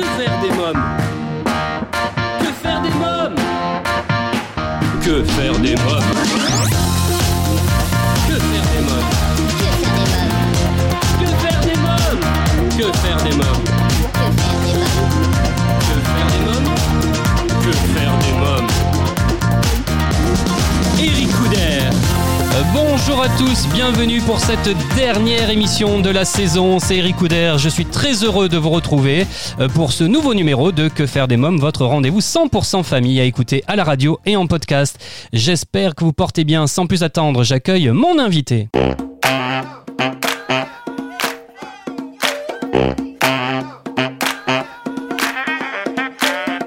do this. Bonjour à tous, bienvenue pour cette dernière émission de la saison. C'est Eric Couder, je suis très heureux de vous retrouver euh, pour ce nouveau numéro de Que faire des mômes, votre rendez-vous 100% famille à écouter à la radio et en podcast. J'espère que vous portez bien. Sans plus attendre, j'accueille mon invité.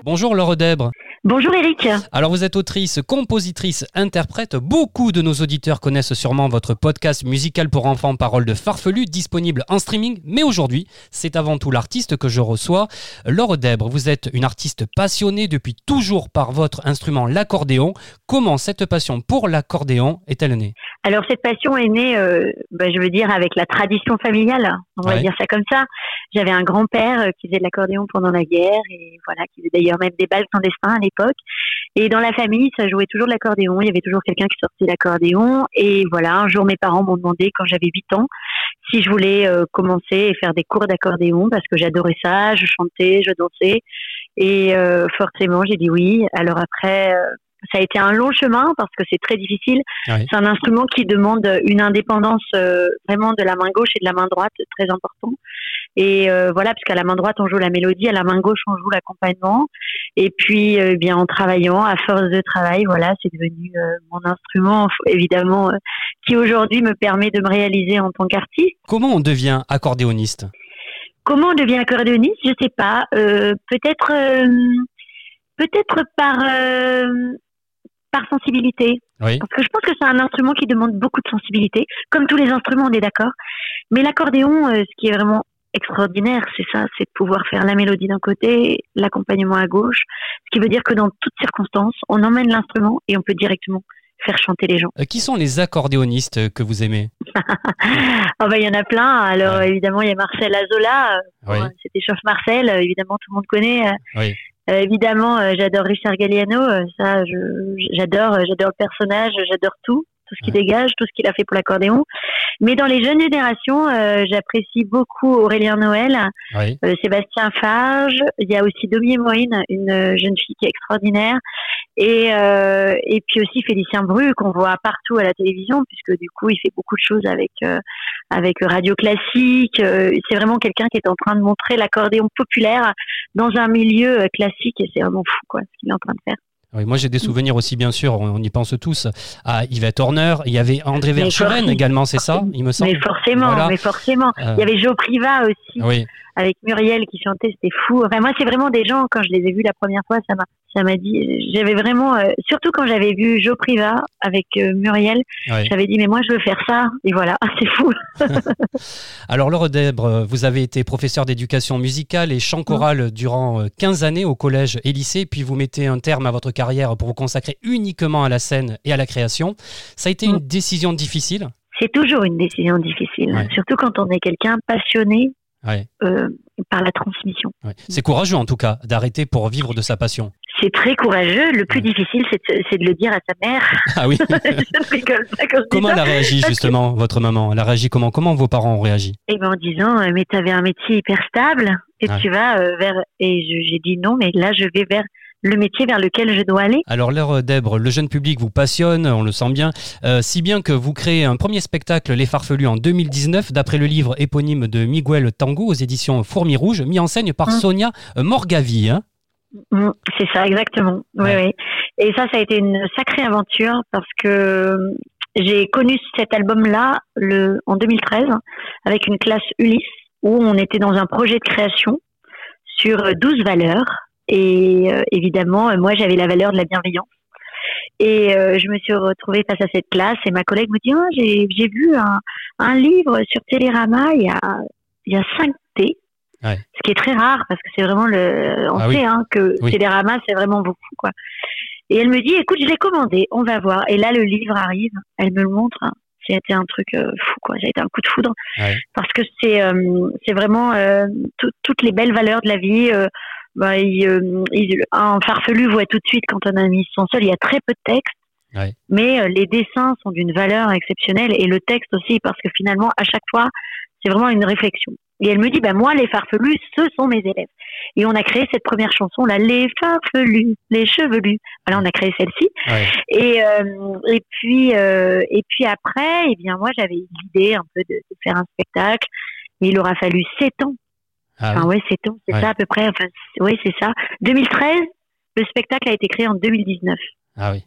Bonjour Laure Dèbre. Bonjour Eric. Alors vous êtes autrice, compositrice, interprète. Beaucoup de nos auditeurs connaissent sûrement votre podcast musical pour enfants Parole de Farfelu, disponible en streaming. Mais aujourd'hui, c'est avant tout l'artiste que je reçois. Laure Dèbre, vous êtes une artiste passionnée depuis toujours par votre instrument, l'accordéon. Comment cette passion pour l'accordéon est-elle née? Alors cette passion est née, euh, bah, je veux dire, avec la tradition familiale. On va Ouais. dire ça comme ça. J'avais un grand-père euh, qui faisait de l'accordéon pendant la guerre et voilà, qui faisait d'ailleurs même des balles clandestins à l'époque. Et dans la famille, ça jouait toujours de l'accordéon. Il y avait toujours quelqu'un qui sortait l'accordéon. Et voilà, un jour, mes parents m'ont demandé, quand j'avais 8 ans, si je voulais euh, commencer et faire des cours d'accordéon parce que j'adorais ça. Je chantais, je dansais. Et euh, forcément, j'ai dit oui. Alors après, euh, ça a été un long chemin parce que c'est très difficile. C'est un instrument qui demande une indépendance euh, vraiment de la main gauche et de la main droite, très important. Et euh, voilà, parce qu'à la main droite on joue la mélodie, à la main gauche on joue l'accompagnement. Et puis, euh, bien en travaillant, à force de travail, voilà, c'est devenu euh, mon instrument, évidemment, qui aujourd'hui me permet de me réaliser en tant qu'artiste. Comment on devient accordéoniste? Comment on devient accordéoniste? Je sais pas. Peut-être, peut-être par euh, par sensibilité. Oui. Parce que je pense que c'est un instrument qui demande beaucoup de sensibilité, comme tous les instruments, on est d'accord. Mais l'accordéon, euh, ce qui est vraiment extraordinaire, c'est ça, c'est de pouvoir faire la mélodie d'un côté, l'accompagnement à gauche, ce qui veut dire que dans toutes circonstances, on emmène l'instrument et on peut directement faire chanter les gens. Euh, Qui sont les accordéonistes que vous aimez Oh bah il y en a plein. Alors Ouais. évidemment il y a Marcel Azola, euh, Oui. bon, c'était Chauffe Marcel, euh, évidemment tout le monde connaît. euh, Oui. Euh, évidemment euh, j'adore Richard Galliano, euh, ça j'adore, j'adore le personnage, j'adore tout, tout ce qu'il Ouais. dégage, tout ce qu'il a fait pour l'accordéon. Mais dans les jeunes générations, euh, j'apprécie beaucoup Aurélien Noël, Oui. euh, Sébastien Farge, il y a aussi Domi Moine, une jeune fille qui est extraordinaire, et, euh, et puis aussi Félicien Bru qu'on voit partout à la télévision, puisque du coup il fait beaucoup de choses avec avec Radio Classique. C'est vraiment quelqu'un qui est en train de montrer l'accordéon populaire dans un milieu classique, et c'est vraiment fou quoi ce qu'il est en train de faire. Oui, moi j'ai des souvenirs aussi, bien sûr, on, y pense tous, à Yvette Horner. Il y avait André Verschuren également, c'est ça, il me semble Mais forcément, Voilà. mais forcément. Euh, Il y avait Joe Priva aussi. Oui, avec Muriel qui chantait, c'était fou. Enfin, moi, c'est vraiment des gens, quand je les ai vus la première fois, ça m'a, ça m'a dit, j'avais vraiment, euh, surtout quand j'avais vu Joe Priva avec euh, Muriel, oui. j'avais dit, mais moi, je veux faire ça. Et voilà, c'est fou. Alors Laure Dèbre, vous avez été professeur d'éducation musicale et chant choral durant euh, 15 années au collège et lycée, puis vous mettez un terme à votre carrière pour vous consacrer uniquement à la scène et à la création. Ça a été Mm. une décision difficile? C'est toujours une décision difficile, surtout quand on est quelqu'un passionné euh, par la transmission. ouais. C'est courageux en tout cas d'arrêter pour vivre de sa passion. C'est très courageux. Le plus Ouais. difficile, c'est de, le dire à sa mère. Ah oui Comment elle a réagi que- justement, votre maman? Elle a réagi comment? Comment vos parents ont réagi? Et ben en disant, euh, mais tu avais un métier hyper stable et Ouais. tu vas euh, vers. Et j'ai dit non, mais là, je vais vers le métier vers lequel je dois aller. Alors Laure Dèbre, le jeune public vous passionne, on le sent bien, euh, si bien que vous créez un premier spectacle Les Farfelus en 2019 d'après le livre éponyme de Miguel Tango aux éditions Fourmi Rouge, mis en scène par Mm. Sonia Morgavi. hein. Mm, C'est ça, exactement. Oui, Ouais. oui. Et ça, ça a été une sacrée aventure parce que euh, j'ai connu cet album-là le, en 2013 avec une classe Ulysse où on était dans un projet de création sur euh, 12 valeurs. Et euh, évidemment, euh, moi, j'avais la valeur de la bienveillance. Et euh, je me suis retrouvée face à cette classe et ma collègue me dit Ah, j'ai j'ai vu un, un livre sur Télérama, il y a, il y a 5 T. Ouais. Ce qui est très rare parce que c'est vraiment le. On Ah sait oui. hein, que Oui. Télérama, c'est vraiment beaucoup. quoi. Et elle me dit Écoute, je l'ai commandé, on va voir. Et là, le livre arrive, elle me le montre. hein. été un truc euh, fou, quoi. Ça a été un coup de foudre. Ouais. Parce que c'est euh, c'est vraiment euh, tout- toutes les belles valeurs de la vie. Bah, il, euh, il- un farfelu voit tout de suite quand on a mis son seul. Il y a très peu de texte. Ouais. Mais euh, les dessins sont d'une valeur exceptionnelle et le texte aussi parce que finalement à chaque fois c'est vraiment une réflexion. Et elle me dit bah moi les farfelus ce sont mes élèves. Et on a créé cette première chanson là les farfelus, les chevelus. Voilà on a créé celle-ci. Ouais. Et euh, et puis euh, et puis après eh bien moi j'avais l'idée un peu de, de faire un spectacle. Mais il aura fallu sept ans. Ah Enfin oui? ouais c'est Ouais. ça à peu près. Enfin ouais c'est ça. 2013 le spectacle a été créé en 2019. Ah oui.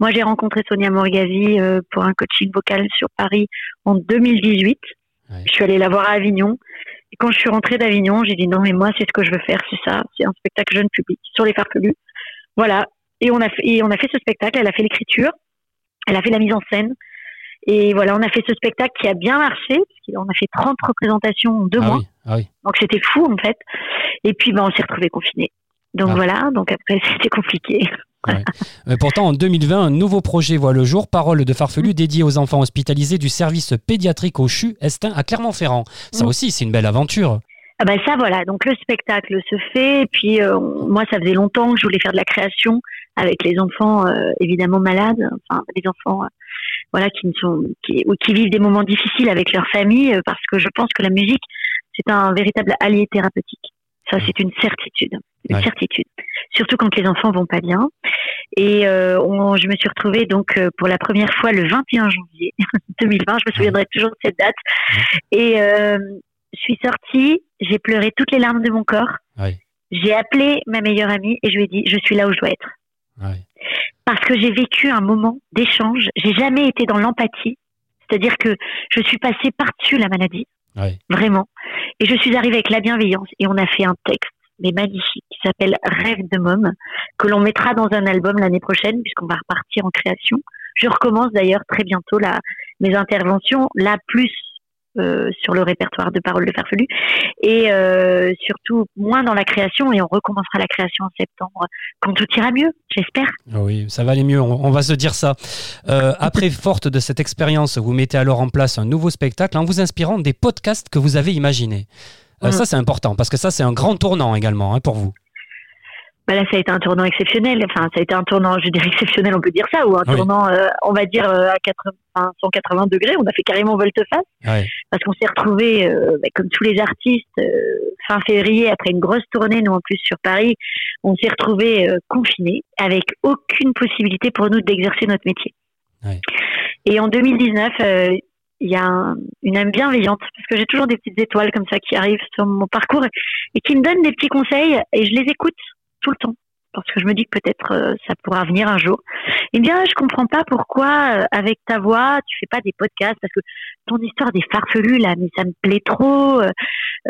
Moi, j'ai rencontré Sonia Morgazi euh, pour un coaching vocal sur Paris en 2018. Ouais. Je suis allée la voir à Avignon. Et quand je suis rentrée d'Avignon, j'ai dit non, mais moi, c'est ce que je veux faire, c'est ça. C'est un spectacle jeune public sur les farfelus. Voilà. Et on a fait, et on a fait ce spectacle. Elle a fait l'écriture. Elle a fait la mise en scène. Et voilà, on a fait ce spectacle qui a bien marché. On a fait 30 représentations en deux ah mois. oui. Ah oui. Donc c'était fou, en fait. Et puis, ben, on s'est retrouvés confinés. Donc Ah. voilà. Donc après, c'était compliqué. Mais pourtant, en 2020, un nouveau projet voit le jour, Parole de farfelu dédié aux enfants hospitalisés du service pédiatrique au CHU Estin à Clermont-Ferrand. Ça Mm. aussi, c'est une belle aventure. Ah bah ça voilà, donc le spectacle se fait, et puis euh, moi ça faisait longtemps que je voulais faire de la création avec les enfants euh, évidemment malades, enfin les enfants euh, voilà qui ne sont qui, ou qui vivent des moments difficiles avec leur famille, euh, parce que je pense que la musique c'est un véritable allié thérapeutique. Ça c'est une certitude, une Ouais. certitude. Surtout quand les enfants vont pas bien. Et euh, on- je me suis retrouvée donc euh, pour la première fois le 21 janvier 2020. Je me souviendrai toujours de cette date. Et euh, je suis sortie, j'ai pleuré toutes les larmes de mon corps. Ouais. J'ai appelé ma meilleure amie et je lui ai dit je suis là où je dois être parce que j'ai vécu un moment d'échange. J'ai jamais été dans l'empathie, c'est-à-dire que je suis passée par-dessus la maladie, Vraiment, et je suis arrivée avec la bienveillance et on a fait un texte mais magnifique qui s'appelle Rêve de môme que l'on mettra dans un album l'année prochaine puisqu'on va repartir en création. Je recommence d'ailleurs très bientôt mes interventions, là plus euh, sur le répertoire de paroles de farfelu et euh, surtout moins dans la création et on recommencera la création en septembre quand tout ira mieux, j'espère. Ah Oui, ça va aller mieux, on, on va se dire ça. Euh, après, forte de cette expérience, vous mettez alors en place un nouveau spectacle en vous inspirant des podcasts que vous avez imaginés. Mm. Ça, c'est important parce que ça, c'est un grand tournant également hein, pour vous. Bah là, ça a été un tournant exceptionnel. Enfin, ça a été un tournant, je dirais exceptionnel, on peut dire ça, ou un Oui. tournant, euh, on va dire euh, à 80, enfin, 180 degrés. On a fait carrément volte-face Ouais. parce qu'on s'est retrouvés, euh, bah, comme tous les artistes, fin février après une grosse tournée, nous en plus sur Paris, on s'est retrouvés euh, confinés avec aucune possibilité pour nous d'exercer notre métier. Ouais. Et en 2019, euh, il y a un- une âme bienveillante parce que j'ai toujours des petites étoiles comme ça qui arrivent sur mon parcours et qui me donnent des petits conseils et je les écoute tout le temps parce que je me dis que peut-être euh, ça pourra venir un jour. Eh bien, je comprends pas pourquoi euh, avec ta voix tu fais pas des podcasts parce que ton histoire des farfelus là, mais ça me plaît trop. Euh,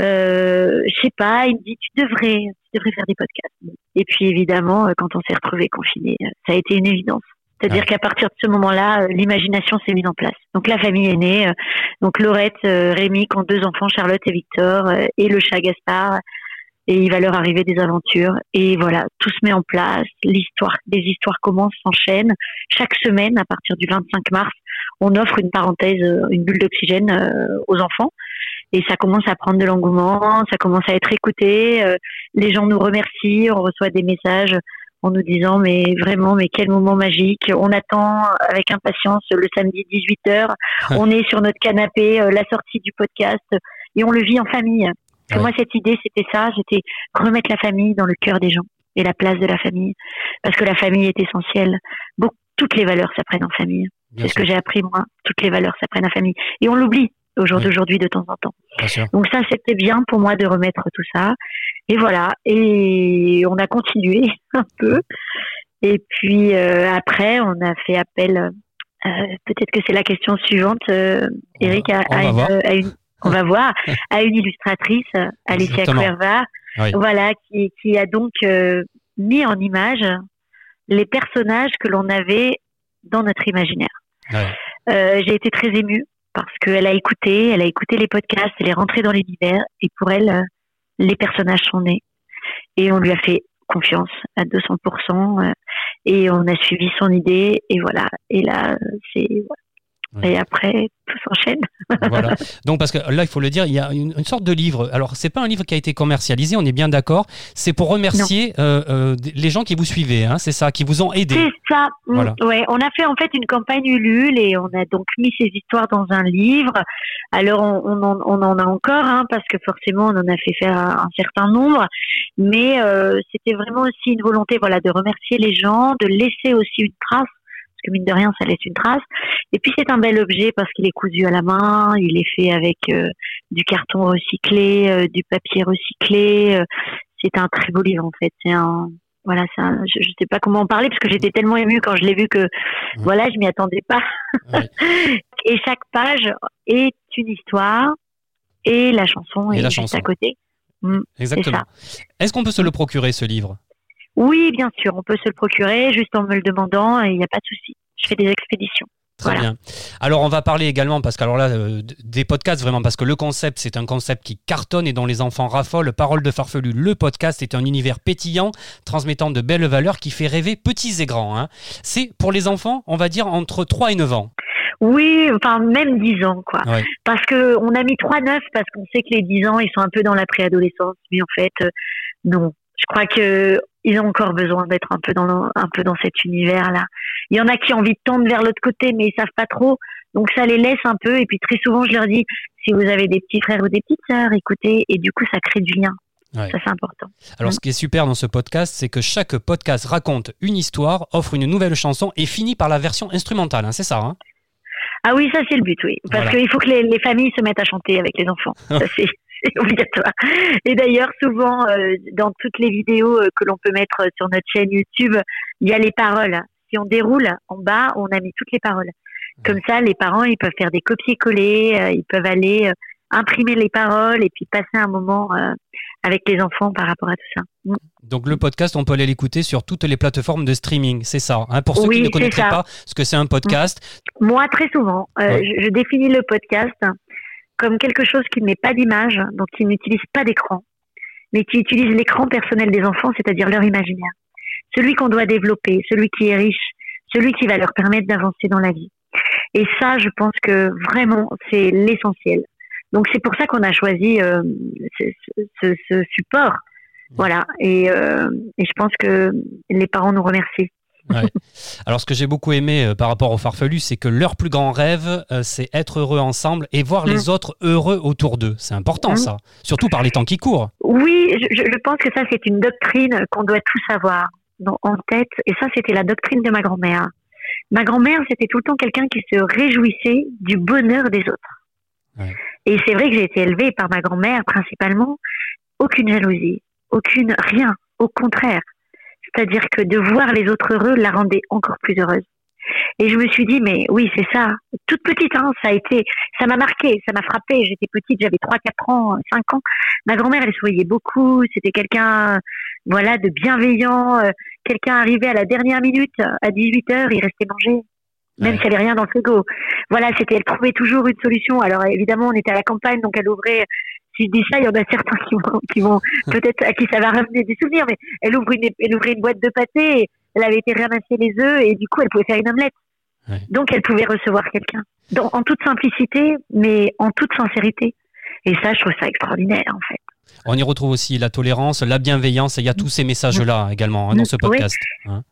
euh, je sais pas, il me dit tu devrais, tu devrais faire des podcasts. Et puis évidemment, quand on s'est retrouvés confinés, ça a été une évidence. C'est-à-dire qu'à partir de ce moment-là, l'imagination s'est mise en place. Donc la famille est née. donc Laurette, Rémi qui ont deux enfants, Charlotte et Victor, et le chat Gaspard. Et il va leur arriver des aventures. Et voilà, tout se met en place. L'histoire, les histoires commencent, s'enchaînent. Chaque semaine, à partir du 25 mars, on offre une parenthèse, euh, une bulle d'oxygène euh, aux enfants. Et ça commence à prendre de l'engouement, ça commence à être écouté. euh, les gens nous remercient, on reçoit des messages en nous disant mais vraiment mais quel moment magique. On attend avec impatience le samedi 18h. on est sur notre canapé, euh, la sortie du podcast et on le vit en famille. Pour Ouais. moi cette idée c'était ça, c'était remettre la famille dans le cœur des gens et la place de la famille parce que la famille est essentielle. Beaucoup, toutes les valeurs s'apprennent en famille. C'est ce que j'ai appris moi. Toutes les valeurs s'apprennent en famille et on l'oublie au jour d'aujourd'hui de temps en temps. Donc ça, c'était bien pour moi de remettre tout ça. Et voilà. Et on a continué un peu. Et puis euh, après, on a fait appel. euh, Peut-être que c'est la question suivante, euh, Eric, à, une, voir. à une- on va voir, à une illustratrice, euh, Alicia. Cuerva, Oui. voilà, qui, qui a donc euh, mis en image les personnages que l'on avait dans notre imaginaire. Ouais. Euh, j'ai été très émue parce qu'elle a écouté, elle a écouté les podcasts, elle est rentrée dans l'univers et pour elle, euh, les personnages sont nés et on lui a fait confiance à 200% euh, et on a suivi son idée et voilà. Et là, c'est Et après, tout s'enchaîne. voilà. Donc, parce que là, il faut le dire, il y a une, une sorte de livre. Alors, c'est pas un livre qui a été commercialisé, on est bien d'accord. C'est pour remercier euh, euh, les gens qui vous suiviez, hein, c'est ça, qui vous ont aidé. C'est ça. Mm, Voilà. Ouais, on a fait en fait une campagne Ulule et on a donc mis ces histoires dans un livre. Alors on, on, en, on en a encore, hein, parce que forcément on en a fait faire un, un certain nombre, mais euh, c'était vraiment aussi une volonté, voilà, de remercier les gens, de laisser aussi une trace, parce que mine de rien ça laisse une trace. Et puis c'est un bel objet parce qu'il est cousu à la main, il est fait avec euh, du carton recyclé, euh, du papier recyclé. euh, c'est un très beau livre en fait. C'est un voilà, un- je, je sais pas comment en parler parce que j'étais tellement émue quand je l'ai vu que voilà, je m'y attendais pas. Ouais. et chaque page est une histoire et la chanson Et est la juste chanson. à côté. Mm, Exactement. ça. Est-ce qu'on peut se le procurer, ce livre? Oui, bien sûr, on peut se le procurer juste en me le demandant et il n'y a pas de souci. Je fais des expéditions. Très Voilà. bien. Alors on va parler également parce que alors là euh, des podcasts vraiment parce que le concept c'est un concept qui cartonne et dont les enfants raffolent. Parole de farfelu, le podcast est un univers pétillant transmettant de belles valeurs qui fait rêver petits et grands. hein. C'est pour les enfants, on va dire entre 3 et 9 ans. Oui, enfin même 10 ans quoi. Ouais. Parce que on a mis 3 9 parce qu'on sait que les 10 ans ils sont un peu dans la préadolescence, mais en fait euh, non. Je crois que ils ont encore besoin d'être un peu dans le- un peu dans cet univers là. Il y en a qui ont envie de tendre vers l'autre côté mais ils savent pas trop. Donc ça les laisse un peu et puis très souvent je leur dis si vous avez des petits frères ou des petites sœurs, écoutez et du coup ça crée du lien. Ouais. Ça c'est important. Alors Mm. ce qui est super dans ce podcast, c'est que chaque podcast raconte une histoire, offre une nouvelle chanson et finit par la version instrumentale. hein, c'est ça hein? Ah oui, ça c'est le but, oui. Parce Voilà. qu'il faut que les, les familles se mettent à chanter avec les enfants. Ça c'est obligatoire. Et d'ailleurs, souvent, euh, dans toutes les vidéos euh, que l'on peut mettre sur notre chaîne YouTube, il y a les paroles. Si on déroule en bas, on a mis toutes les paroles. Comme ça, les parents, ils peuvent faire des copier-coller, euh, ils peuvent aller euh, imprimer les paroles et puis passer un moment euh, avec les enfants par rapport à tout ça. Mm. Donc le podcast, on peut aller l'écouter sur toutes les plateformes de streaming, c'est ça. hein, pour ceux Oui, qui ne connaîtraient ça. pas ce que c'est un podcast, Moi, très souvent, euh, je définis le podcast comme quelque chose qui ne met pas d'image, donc qui n'utilise pas d'écran, mais qui utilise l'écran personnel des enfants, c'est-à-dire leur imaginaire. Celui qu'on doit développer, celui qui est riche, celui qui va leur permettre d'avancer dans la vie. Et ça, je pense que vraiment, c'est l'essentiel. Donc c'est pour ça qu'on a choisi euh, ce, ce- ce support. Voilà. Et, euh, et je pense que les parents nous remercient. Alors, ce que j'ai beaucoup aimé euh, par rapport aux farfelus, c'est que leur plus grand rêve, euh, c'est être heureux ensemble et voir Mm. les autres heureux autour d'eux. C'est important, Mm. ça. Surtout par les temps qui courent. Oui, je, pense que ça, c'est une doctrine qu'on doit tous avoir en tête. Et ça, c'était la doctrine de ma grand-mère. Ma grand-mère, c'était tout le temps quelqu'un qui se réjouissait du bonheur des autres. Ouais. Et c'est vrai que j'ai été élevée par ma grand-mère, principalement. Aucune jalousie, aucune rien. Au contraire. C'est-à-dire que de voir les autres heureux la rendait encore plus heureuse. Et je me suis dit, mais oui, c'est ça. Toute petite, hein, ça a été, ça m'a marqué, ça m'a frappé. J'étais petite, j'avais 3, 4 ans, 5 ans. Ma grand-mère, elle souriait beaucoup. C'était quelqu'un, voilà, de bienveillant. euh, quelqu'un arrivait à la dernière minute, à 18 heures, il restait manger. Même Ouais. s'il n'y avait rien dans le frigo. Voilà, c'était, elle trouvait toujours une solution. Alors, évidemment, on était à la campagne, donc elle ouvrait, je dis ça, il y en a certains qui vont, qui vont peut-être à qui ça va ramener des souvenirs, mais elle ouvre une, elle ouvrait une boîte de pâté, et elle avait été ramasser les œufs, et du coup, elle pouvait faire une omelette. Ouais. Donc, elle pouvait recevoir quelqu'un. Dans- En toute simplicité, mais en toute sincérité. Et ça, je trouve ça extraordinaire, en fait. On y retrouve aussi la tolérance, la bienveillance. et Il y a tous ces messages-là hein, également hein, dans ce Oui. podcast. hein.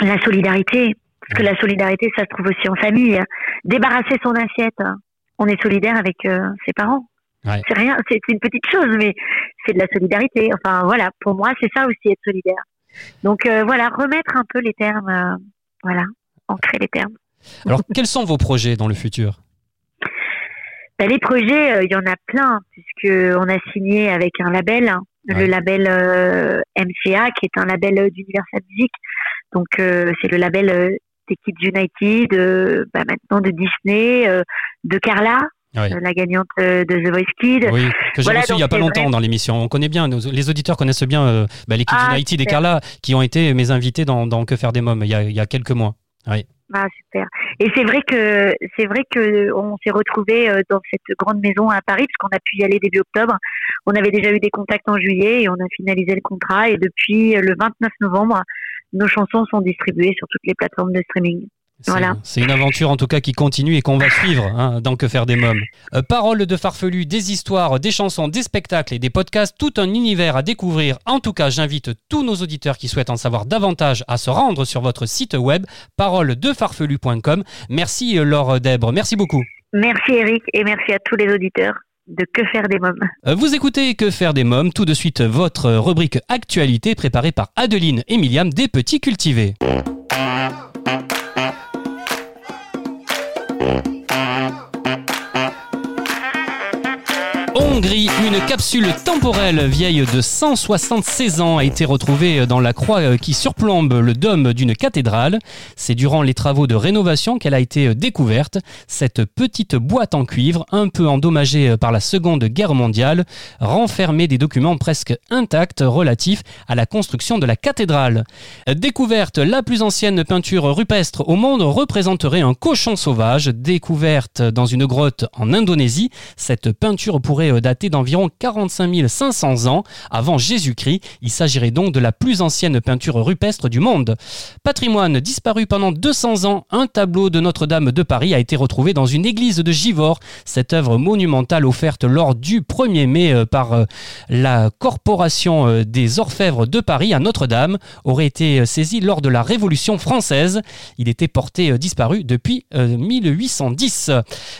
La solidarité. Parce que la solidarité, ça se trouve aussi en famille. Débarrasser son assiette. On est solidaire avec euh, ses parents. Ouais. C'est rien, c'est une petite chose, mais c'est de la solidarité. Enfin, voilà, pour moi, c'est ça aussi être solidaire. Donc, euh, voilà, remettre un peu les termes, euh, voilà, ancrer les termes. Alors, quels sont vos projets dans le futur? Ben, les projets, euh, il y en a plein, puisque on a signé avec un label, hein, Ouais. le label euh, MCA, qui est un label d'Universal Music. Donc, c'est le label des Kids United, bah, maintenant de Disney, de Carla, Euh, la gagnante euh, de The Voice Kid. Oui, que j'ai Voilà, reçu il n'y a pas longtemps vrai. dans l'émission. On connaît bien, nos- les auditeurs connaissent bien euh, bah, Kids Ah, United et. Carla qui ont été mes invités dans, dans Que faire des mômes il y a, il y a quelques mois. Ah super. Et c'est vrai que c'est vrai que on s'est retrouvé dans cette grande maison à Paris parce qu'on a pu y aller début octobre. On avait déjà eu des contacts en juillet et on a finalisé le contrat et depuis le 29 novembre, nos chansons sont distribuées sur toutes les plateformes de streaming. C'est- Voilà. Une aventure en tout cas qui continue et qu'on va suivre hein, dans Que faire des mômes. Euh, paroles de farfelu, des histoires, des chansons, des spectacles et des podcasts, tout un univers à découvrir. En tout cas, j'invite tous nos auditeurs qui souhaitent en savoir davantage à se rendre sur votre site web paroledefarfelu.com. Merci euh, Laure Debre, merci beaucoup. Merci Eric et merci à tous les auditeurs de Que faire des mômes. Euh, Vous écoutez Que faire des mômes, tout de suite votre rubrique actualité préparée par Adeline et des Petits Cultivés. Une capsule temporelle vieille de 176 ans a été retrouvée dans la croix euh, qui surplombe le dôme d'une cathédrale. C'est durant les travaux de rénovation qu'elle a été découverte. Cette petite boîte en cuivre, un peu endommagée par la Seconde Guerre mondiale, renfermait des documents presque intacts relatifs à la construction de la cathédrale. Découverte, la plus ancienne peinture rupestre au monde représenterait un cochon sauvage. Découverte dans une grotte en Indonésie, cette peinture pourrait dater d'environ 45 500 ans avant Jésus-Christ. Il s'agirait donc de la plus ancienne peinture rupestre du monde. Patrimoine disparu pendant 200 ans, un tableau de Notre-Dame de Paris a été retrouvé dans une église de Givors. Cette œuvre monumentale offerte lors du 1er mai euh, par euh, la Corporation euh, des Orfèvres de Paris à Notre-Dame aurait été saisie lors de la Révolution française. Il était porté disparu depuis euh, 1810.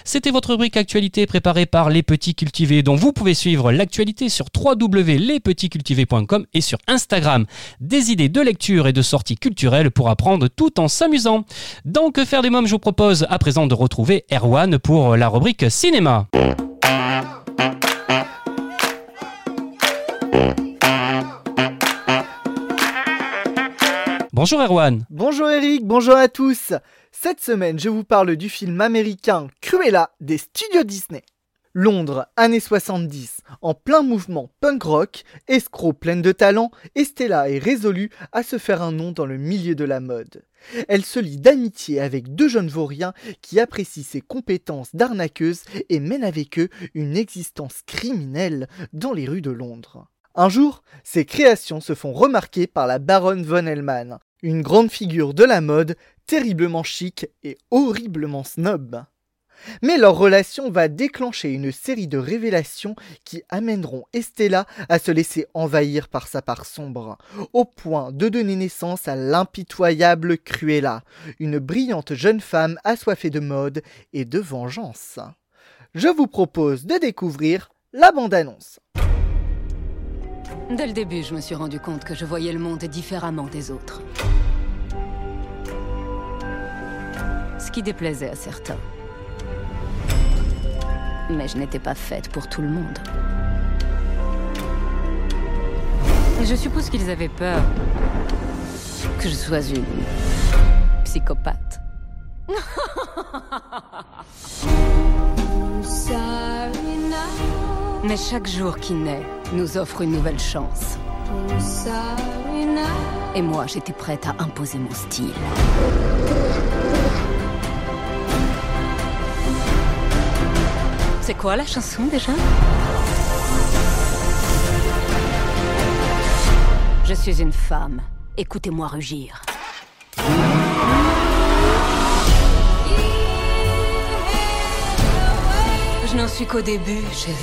C'était votre rubrique actualité préparée par Les Petits Cultivés dont vous pouvez suivre l'actualité sur www.lespetitscultivés.com et sur Instagram. Des idées de lecture et de sorties culturelles pour apprendre tout en s'amusant. Dans Que faire des mômes, je vous propose à présent de retrouver Erwan pour la rubrique cinéma. Bonjour Erwan. Bonjour Eric, bonjour à tous. Cette semaine, je vous parle du film américain Cruella des studios Disney. Londres, années 70, en plein mouvement punk rock, escroc pleine de talent, Estella est résolue à se faire un nom dans le milieu de la mode. Elle se lie d'amitié avec deux jeunes vauriens qui apprécient ses compétences d'arnaqueuse et mènent avec eux une existence criminelle dans les rues de Londres. Un jour, ses créations se font remarquer par la baronne von Hellman, une grande figure de la mode, terriblement chic et horriblement snob. Mais leur relation va déclencher une série de révélations qui amèneront Estella à se laisser envahir par sa part sombre, au point de donner naissance à l'impitoyable Cruella, une brillante jeune femme assoiffée de mode et de vengeance. Je vous propose de découvrir la bande-annonce. Dès le début, je me suis rendu compte que je voyais le monde différemment des autres. Ce qui déplaisait à certains. Mais je n'étais pas faite pour tout le monde. Je suppose qu'ils avaient peur que je sois une psychopathe. Mais chaque jour qui naît nous offre une nouvelle chance. Et moi, j'étais prête à imposer mon style. C'est quoi la chanson déjà? Je suis une femme. Écoutez-moi rugir. Je n'en suis qu'au début, chérie.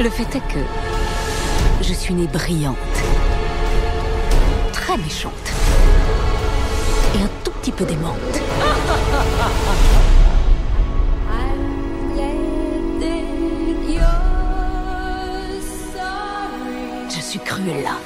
Le fait est que je suis née brillante, très méchante et un tout petit peu démente. Je suis Cruella.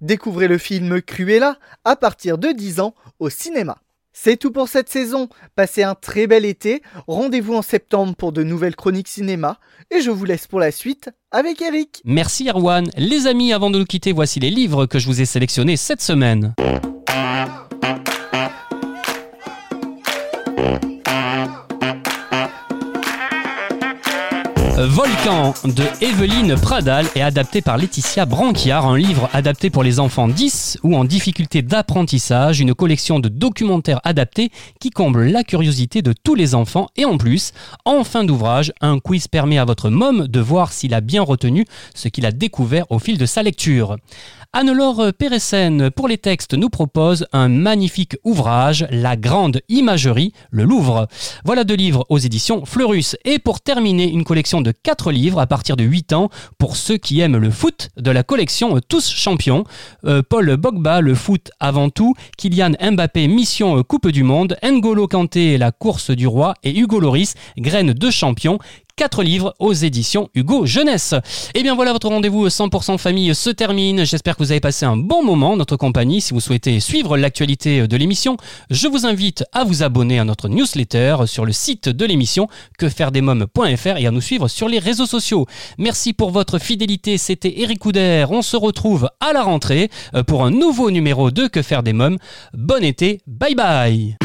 Découvrez le film Cruella à partir de 10 ans au cinéma. C'est tout pour cette saison. Passez un très bel été. Rendez-vous en septembre pour de nouvelles chroniques cinéma. Et je vous laisse pour la suite avec Eric. Merci Erwan. Les amis, avant de nous quitter, voici les livres que je vous ai sélectionnés cette semaine. Volcan de Evelyne Pradal est adapté par Laetitia Branquiard, un livre adapté pour les enfants 10 ou en difficulté d'apprentissage, une collection de documentaires adaptés qui comble la curiosité de tous les enfants et en plus, en fin d'ouvrage, un quiz permet à votre môme de voir s'il a bien retenu ce qu'il a découvert au fil de sa lecture. Anne-Laure pour les textes, nous propose un magnifique ouvrage, La Grande Imagerie, le Louvre. Voilà deux livres aux éditions Fleurus. Et pour terminer, une collection de quatre livres à partir de 8 ans pour ceux qui aiment le foot de la collection Tous Champions. Euh, Paul Bogba, le foot avant tout. Kylian Mbappé, mission Coupe du Monde. N'Golo Kanté, la course du roi. Et Hugo Loris, graines de champion. 4 livres aux éditions Hugo Jeunesse. Et bien voilà, votre rendez-vous 100% famille se termine. J'espère que vous avez passé un bon moment en notre compagnie. Si vous souhaitez suivre l'actualité de l'émission, je vous invite à vous abonner à notre newsletter sur le site de l'émission quefairedesmoms.fr et à nous suivre sur les réseaux sociaux. Merci pour votre fidélité. C'était Eric Couder. On se retrouve à la rentrée euh, pour un nouveau numéro de Que faire des mômes. Bon été. Bye bye.